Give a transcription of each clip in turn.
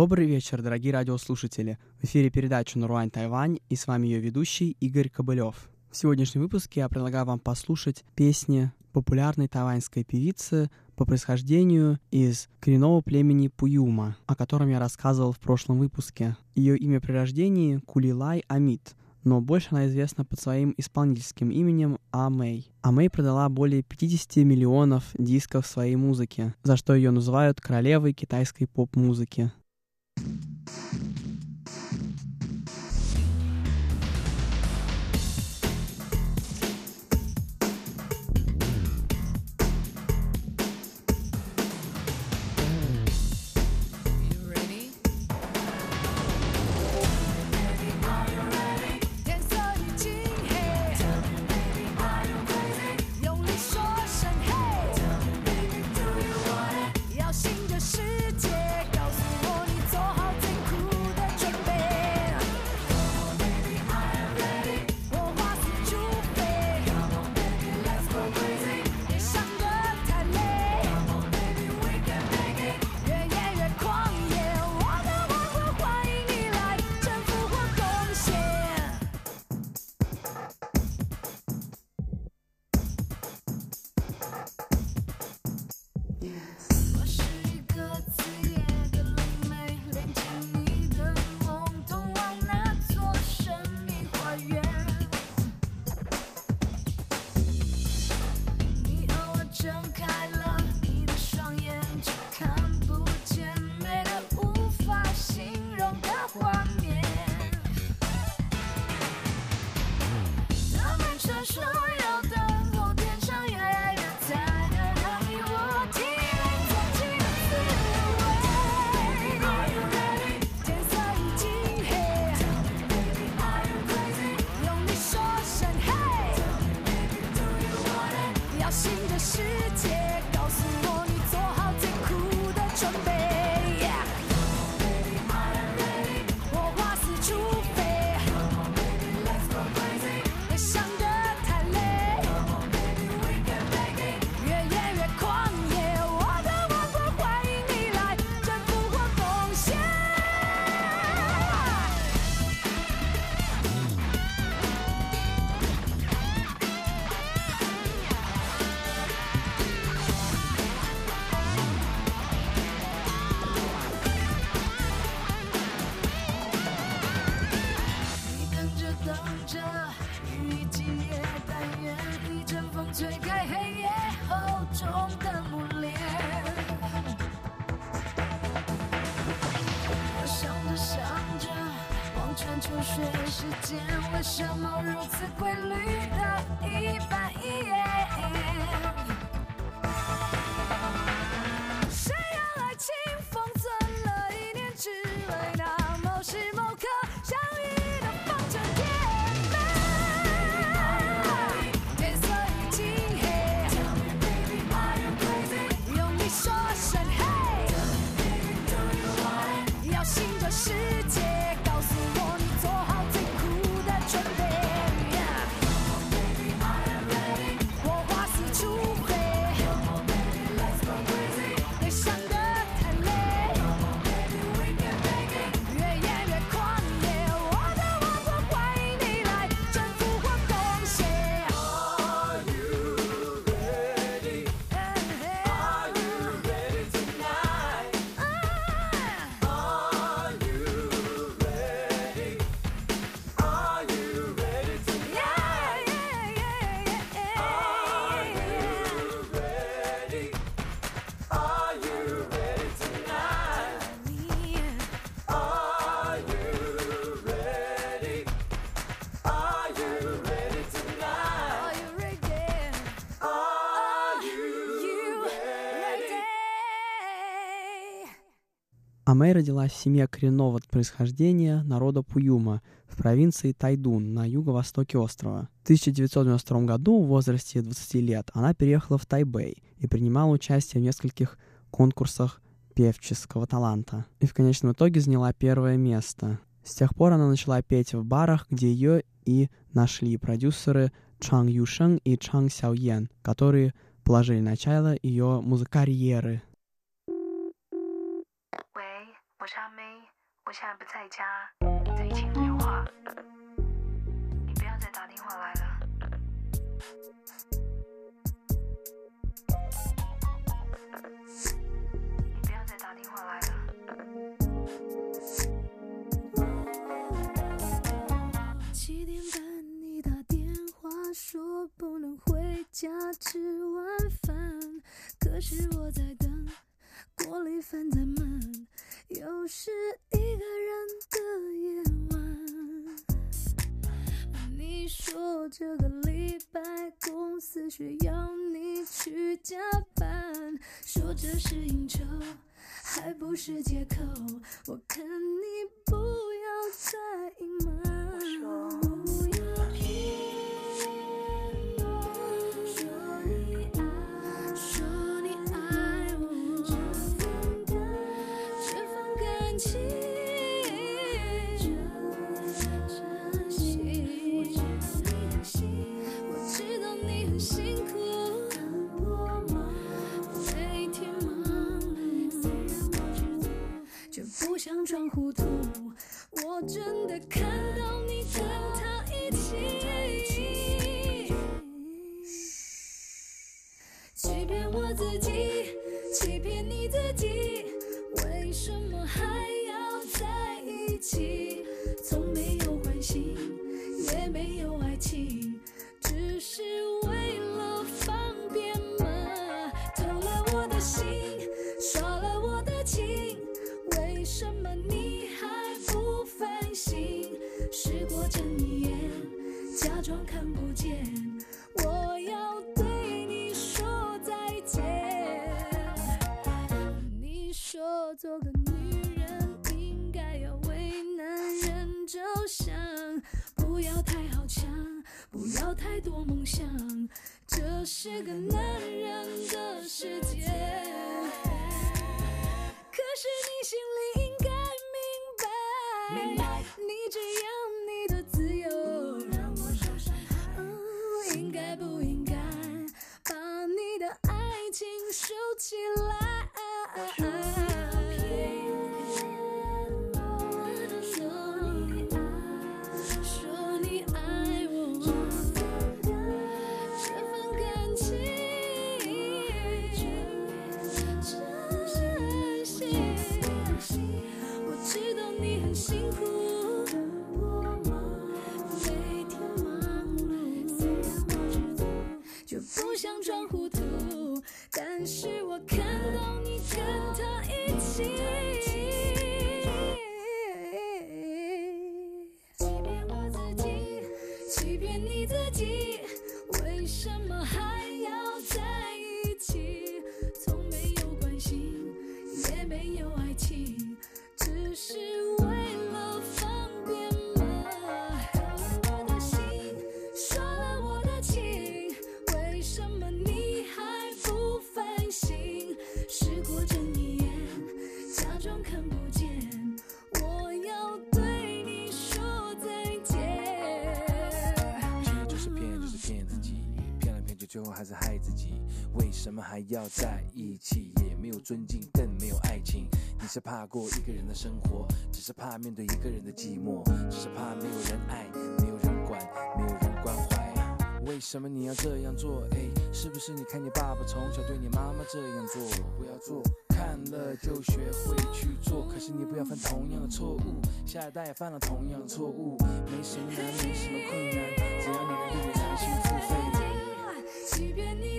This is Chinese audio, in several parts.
Добрый вечер, дорогие радиослушатели. В эфире передача «Наруань Тайвань» и с вами ее ведущий Игорь Кобылев. В сегодняшнем выпуске я предлагаю вам послушать песни популярной тайваньской певицы по происхождению из коренного племени Пуюма, о котором я рассказывал в прошлом выпуске. Ее имя при рождении Кулилай Амит, но больше она известна под своим исполнительским именем А Мэй. А Мэй продала более 50 миллионов дисков своей музыки, за что ее называют королевой китайской поп-музыки. 山秋水，时间为什么如此规律的一半一眼？Амэй родилась в семье коренного происхождения народа Пуюма в провинции Тайдун на юго-востоке острова. В 1992 году в возрасте 20 лет она переехала в Тайбэй и принимала участие в нескольких конкурсах певческого таланта. И в конечном итоге заняла первое место. С тех пор она начала петь в барах, где ее и нашли продюсеры Чанг Юшeng и Чанг Сяоян, которые положили начало ее музыкарьеры. 我现在不在家，所以请留话。你不要再打电话来了。你不要再打电话来了。七点半你打电话说不能回家吃晚饭，可是我在等锅里饭在焖，又是一个人的夜晚。你说这个礼拜公司需要你去加班，说这是应酬，还不是借口。我看你不要再真的看到你跟他一起，欺骗我自己，欺骗你自己，为什么还要在一起？从没有关系，也没有爱情，太多梦想，这是个男人的世界。欺骗你自己，为什么还要在最后还是害自己。为什么还要在一起？也没有尊敬，更没有爱情。你是怕过一个人的生活，只是怕面对一个人的寂寞，只是怕没有人爱，没有人管，没有人关怀。为什么你要这样做？哎，是不是你看你爸爸从小对你妈妈这样做？不要做，看了就学会去做。可是你不要犯同样的错误，下一代也犯了同样的错误。没什么难，没什么困难，只要你能为他的幸福费。即便你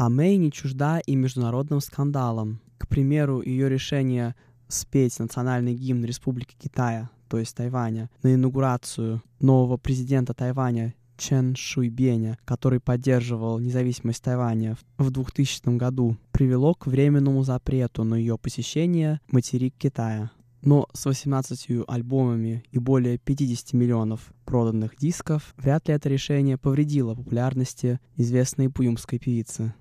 а Мэй не чужда и международным скандалам. К примеру, ее решение спеть национальный гимн Республики Китая, то есть Тайваня, на инаугурацию нового президента Тайваня Чен Шуйбеня, который поддерживал независимость Тайваня в 2000 году, привело к временному запрету на ее посещение материк Китая. Но с 18 альбомами и более 50 миллионов проданных дисков вряд ли это решение повредило популярности известной пуюмской певицы.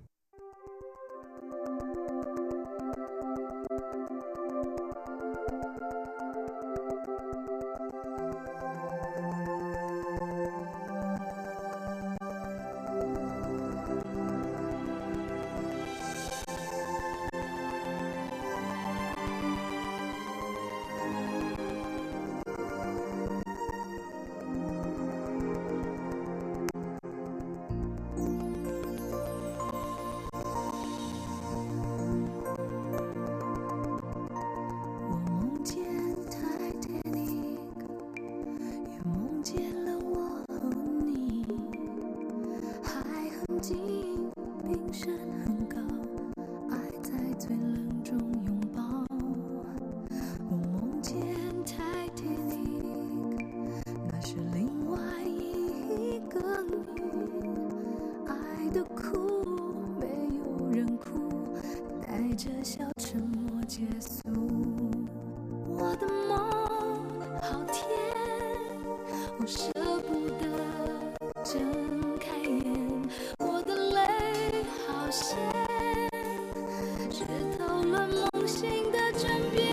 实现却偷了梦醒的枕边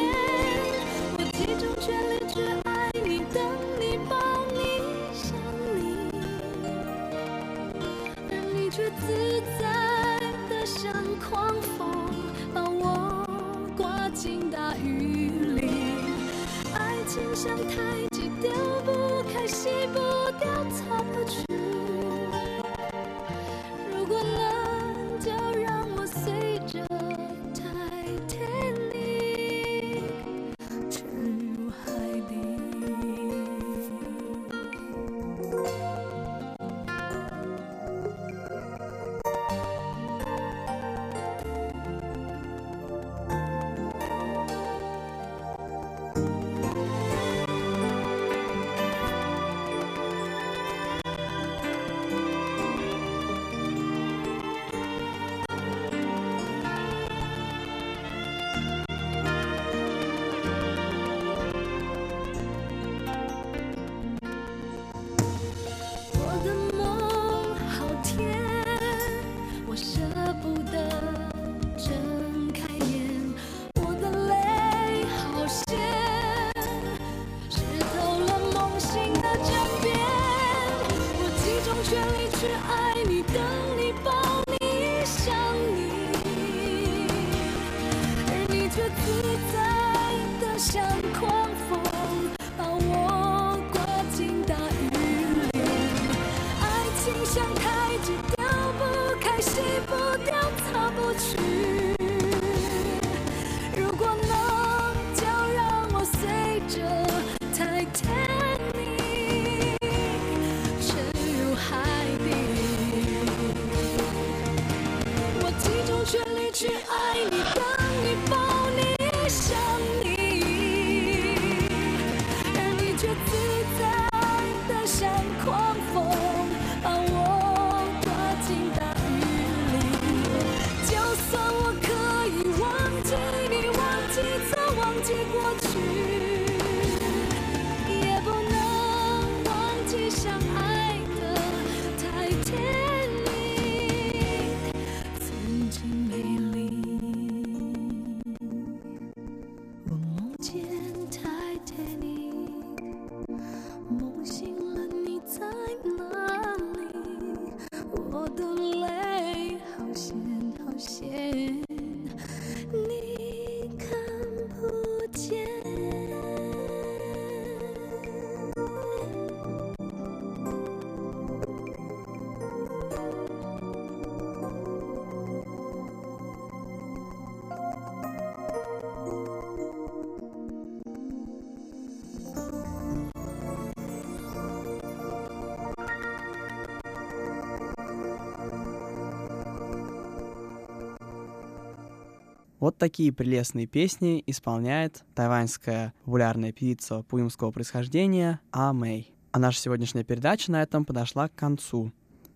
我集中全力去爱你等你抱你想你而你却自在的像狂风把我刮进大雨里。爱情像太 Вот такие прелестные песни исполняет тайваньская популярная певица пуимского происхождения А Мэй. А наша сегодняшняя передача на этом подошла к концу.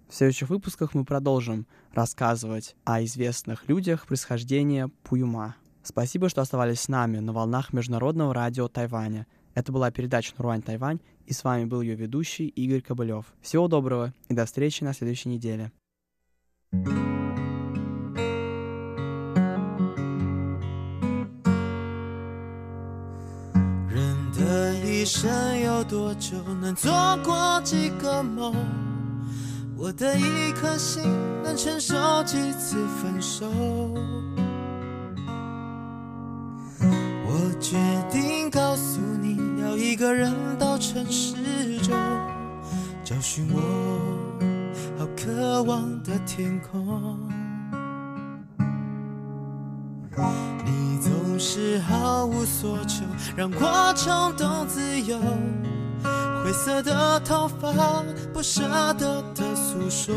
В следующих выпусках мы продолжим рассказывать о известных людях происхождения Пуюма. Спасибо, что оставались с нами на волнах Международного радио Тайваня. Это была передача «Нурвань Тайвань», и с вами был ее ведущий Игорь Кобылев. Всего доброго и до встречи на следующей неделе. thank you 一生有多久，能做过几个梦？我的一颗心能承受几次分手？我决定告诉你，要一个人到城市中，找寻我好渴望的天空。是毫无所求，让我冲动自由。灰色的头发，不舍得的诉说。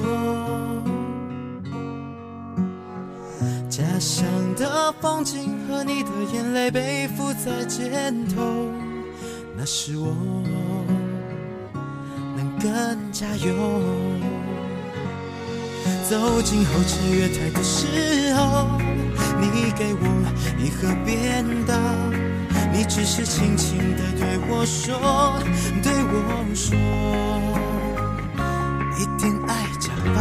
家乡的风景和你的眼泪背负在肩头，那是我能更加勇。走进候车月台的时候，你给我你和便当，你只是轻轻地对我说，对我说，一定爱家吧。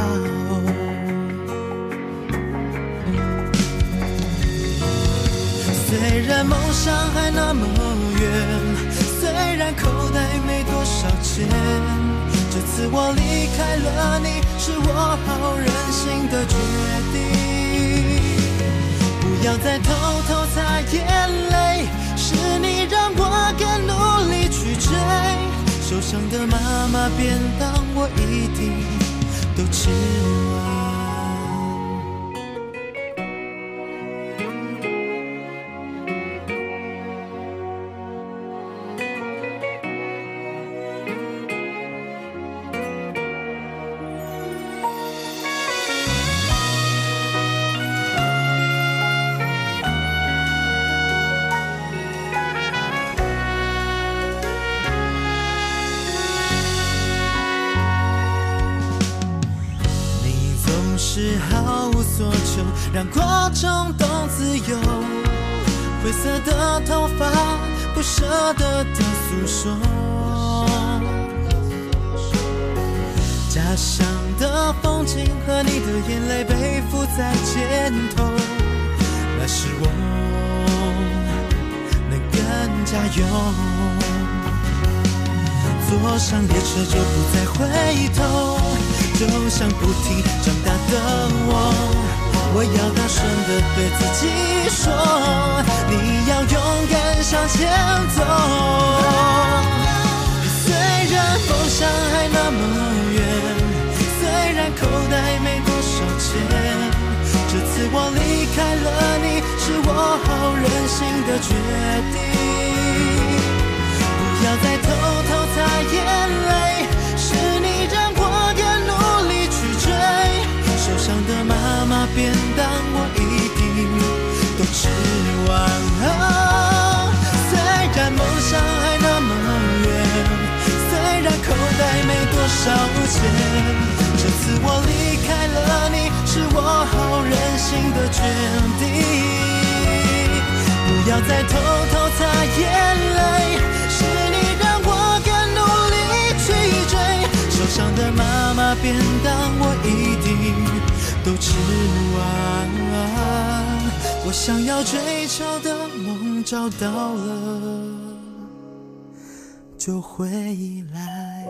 虽然梦想还那么远，虽然口袋没多少钱，这次我离开了你，是我好任性的决定。不要再偷偷擦眼泪，是你让我更努力去追。受伤的妈妈便当，我一定都吃完。所求，让我冲动自由。灰色的头发，不舍得的诉说。家乡的风景和你的眼泪背负在肩头，那是我能更加勇。坐上列车就不再回头，就像不停长大的我，我要大声的对自己说，你要勇敢向前走。虽然梦想还那么远，虽然口袋没多少钱，这次我离开了你，是我好任性的决定。不要再偷偷擦眼泪，吃完。虽然梦想还那么远，虽然口袋没多少钱，这次我离开了你，是我好任性的决定。不要再偷偷擦眼泪，是你让我更努力去追。受伤的妈妈便当，我一定都吃完。我想要追求的梦找到了，就回来。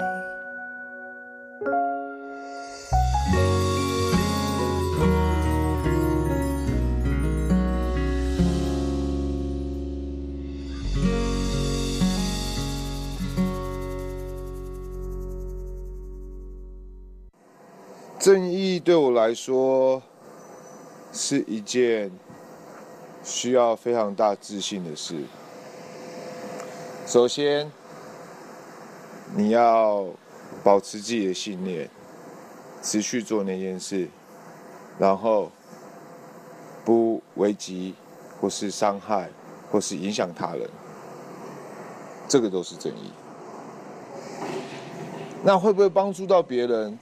正义对我来说是一件需要非常大自信的事。首先，你要保持自己的信念，持续做那件事，然后不危及或是伤害或是影响他人，这个都是正义。那会不会帮助到别人？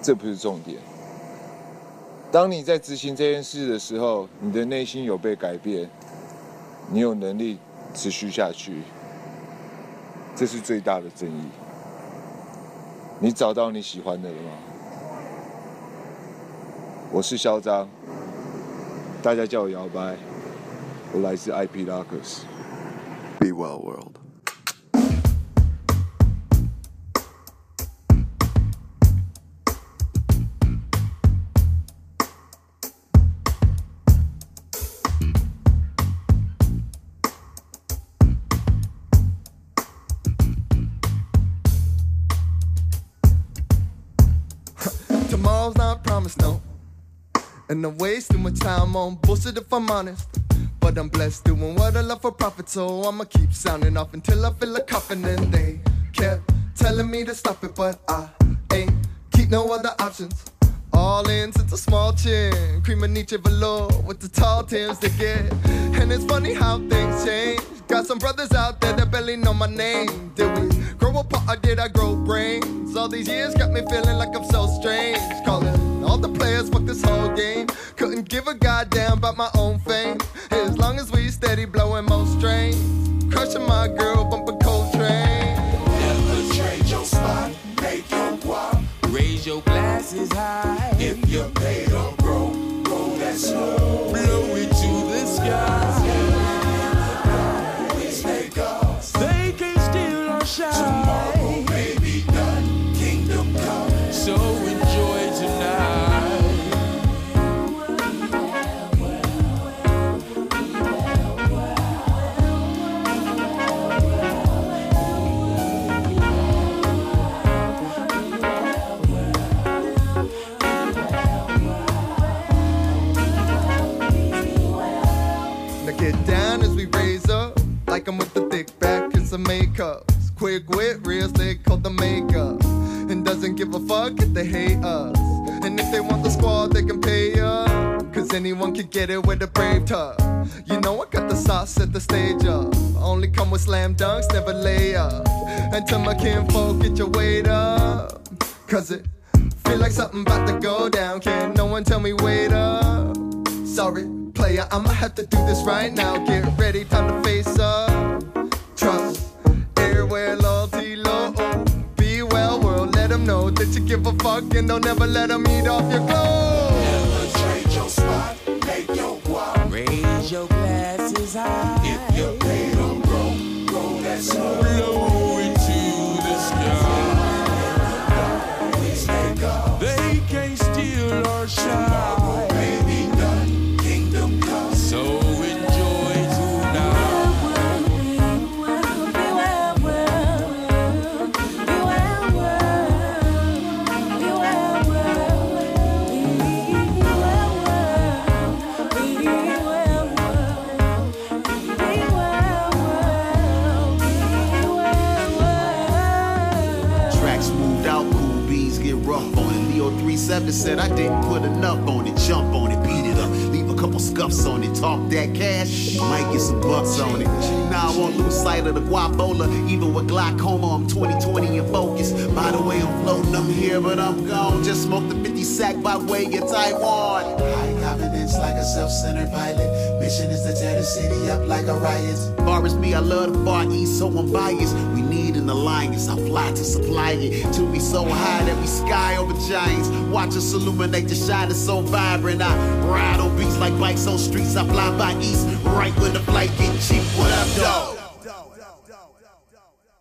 这不是重点，当你在执行这件事的时候，你的内心有被改变，你有能力持续下去，这是最大的正义。你找到你喜欢的了吗？我是嚣张，大家叫我摇摆，我来自 IP Lockers。Be well world。No. And I'm wasting my time on bullshit if I'm honest. But I'm blessed doing what I love for profit, so I'ma keep sounding off until I feel a coffin. And they kept telling me to stop it, but I ain't keep no other options. All in since a small chin, cream of Nietzsche velour with the tall Tims to get. And it's funny how things change. Got some brothers out there that barely know my name. Did we grow apart or did I grow brains? All these years got me feeling like I'm so strange. Calling all the players, fuck this whole game. Couldn't give a goddamn about my own fame. As long as we steady blowing most strains. Crushing my girl, bumping Raise your glasses high. If you're paid or broke, roll that slow. Blow it to the sky. Makeups. Quick wit, real slick, called the makeup. And doesn't give a fuck if they hate us. And if they want the squad, they can pay up. Cause anyone can get it with a brave tough. You know I got the sauce at the stage up. Only come with slam dunks, never lay up. And tell my kinfolk, get your weight up. Cause it feel like something about to go down. Can no one tell me wait up? Sorry, player, I'ma have to do this right now. Get ready, time to face up. That you give a fuck and don't ever let them eat off your clothes. Never trade your spot, make your guap. Raise your glasses high. If you're paid or broke, roll that slow. 37 said I didn't put enough on it. Jump on it, beat it up, leave a couple scuffs on it. Talk that cash, might get some bucks on it. Now I won't lose sight of the guapola. Even with glaucoma, I'm 2020 in focus. By the way, I'm floating, I'm here, but I'm gone. Just smoked the 50 sack by way of Taiwan. High confidence like a self-centered pilot. Mission is to tear the city up like a riot. Far as me, I love the Far East, so I'm biased. An alliance. I fly to supply it. To be so high that we sky over giants. Watch us illuminate the shine is so vibrant. I ride on beats like bikes on streets. I fly by east, right when the flight get cheap. What up, dog?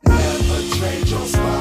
Never trade your spot,